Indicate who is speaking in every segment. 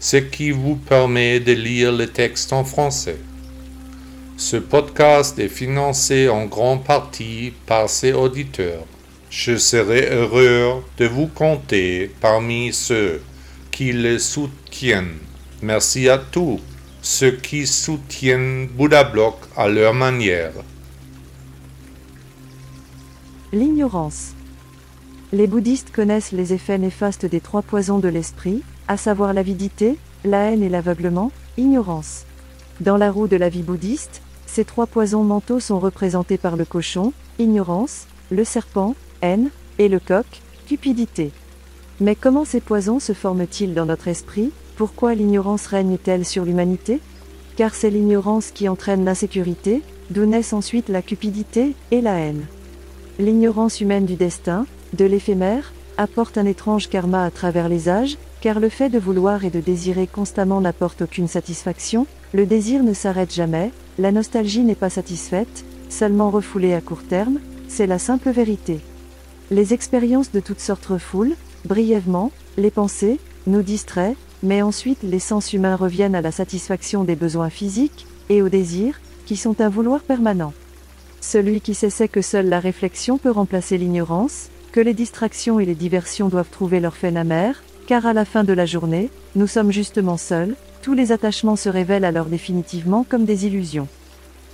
Speaker 1: ce qui vous permet de lire le texte en français. Ce podcast est financé en grande partie par ses auditeurs. Je serai heureux de vous compter parmi ceux qui le soutiennent. Merci à tous ceux qui soutiennent Bouddha Block à leur manière.
Speaker 2: L'ignorance. Les bouddhistes connaissent les effets néfastes des trois poisons de l'esprit, à savoir l'avidité, la haine et l'aveuglement, ignorance. Dans la roue de la vie bouddhiste, ces trois poisons mentaux sont représentés par le cochon, ignorance, le serpent, haine, et le coq, cupidité. Mais comment ces poisons se forment-ils dans notre esprit? Pourquoi l'ignorance règne-t-elle sur l'humanité? Car c'est l'ignorance qui entraîne l'insécurité, d'où naissent ensuite la cupidité et la haine. L'ignorance humaine du destin, de l'éphémère, apporte un étrange karma à travers les âges, car le fait de vouloir et de désirer constamment n'apporte aucune satisfaction, le désir ne s'arrête jamais, la nostalgie n'est pas satisfaite, seulement refoulée à court terme, c'est la simple vérité. Les expériences de toutes sortes refoulent, brièvement, les pensées, nous distraient, mais ensuite les sens humains reviennent à la satisfaction des besoins physiques, et aux désirs, qui sont un vouloir permanent. Celui qui sait sait que seule la réflexion peut remplacer l'ignorance, que les distractions et les diversions doivent trouver leur fin amère, car à la fin de la journée, nous sommes justement seuls, tous les attachements se révèlent alors définitivement comme des illusions.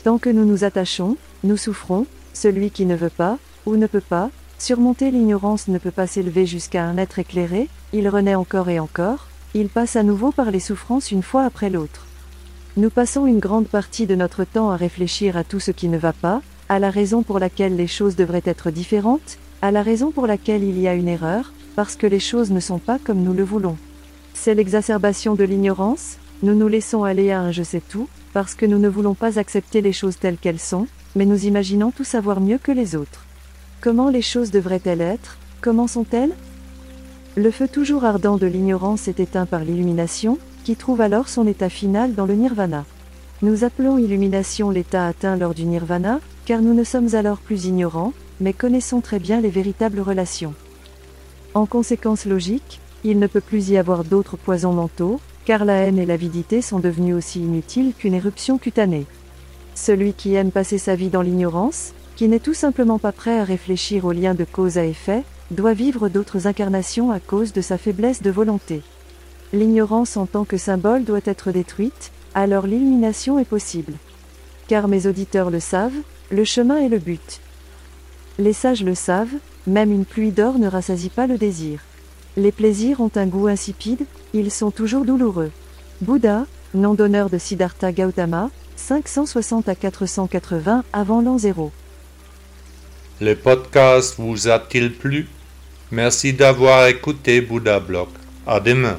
Speaker 2: Tant que nous nous attachons, nous souffrons, celui qui ne veut pas, ou ne peut pas, surmonter l'ignorance ne peut pas s'élever jusqu'à un être éclairé, il renaît encore et encore, il passe à nouveau par les souffrances une fois après l'autre. Nous passons une grande partie de notre temps à réfléchir à tout ce qui ne va pas, à la raison pour laquelle les choses devraient être différentes, à la raison pour laquelle il y a une erreur, parce que les choses ne sont pas comme nous le voulons. C'est l'exacerbation de l'ignorance, nous nous laissons aller à un je sais tout, parce que nous ne voulons pas accepter les choses telles qu'elles sont, mais nous imaginons tout savoir mieux que les autres. Comment les choses devraient-elles être? Comment sont-elles? Le feu toujours ardent de l'ignorance est éteint par l'illumination, qui trouve alors son état final dans le nirvana. Nous appelons illumination l'état atteint lors du nirvana, car nous ne sommes alors plus ignorants, mais connaissons très bien les véritables relations. En conséquence logique, il ne peut plus y avoir d'autres poisons mentaux, car la haine et l'avidité sont devenus aussi inutiles qu'une éruption cutanée. Celui qui aime passer sa vie dans l'ignorance, qui n'est tout simplement pas prêt à réfléchir aux liens de cause à effet, doit vivre d'autres incarnations à cause de sa faiblesse de volonté. L'ignorance en tant que symbole doit être détruite, alors l'illumination est possible. Car mes auditeurs le savent, le chemin est le but. Les sages le savent, même une pluie d'or ne rassasie pas le désir. Les plaisirs ont un goût insipide, ils sont toujours douloureux. Bouddha, nom d'honneur de Siddhartha Gautama, 560 à 480 avant l'an 0.
Speaker 1: Le podcast vous a-t-il plu? Merci d'avoir écouté Bouddha Blog. À demain.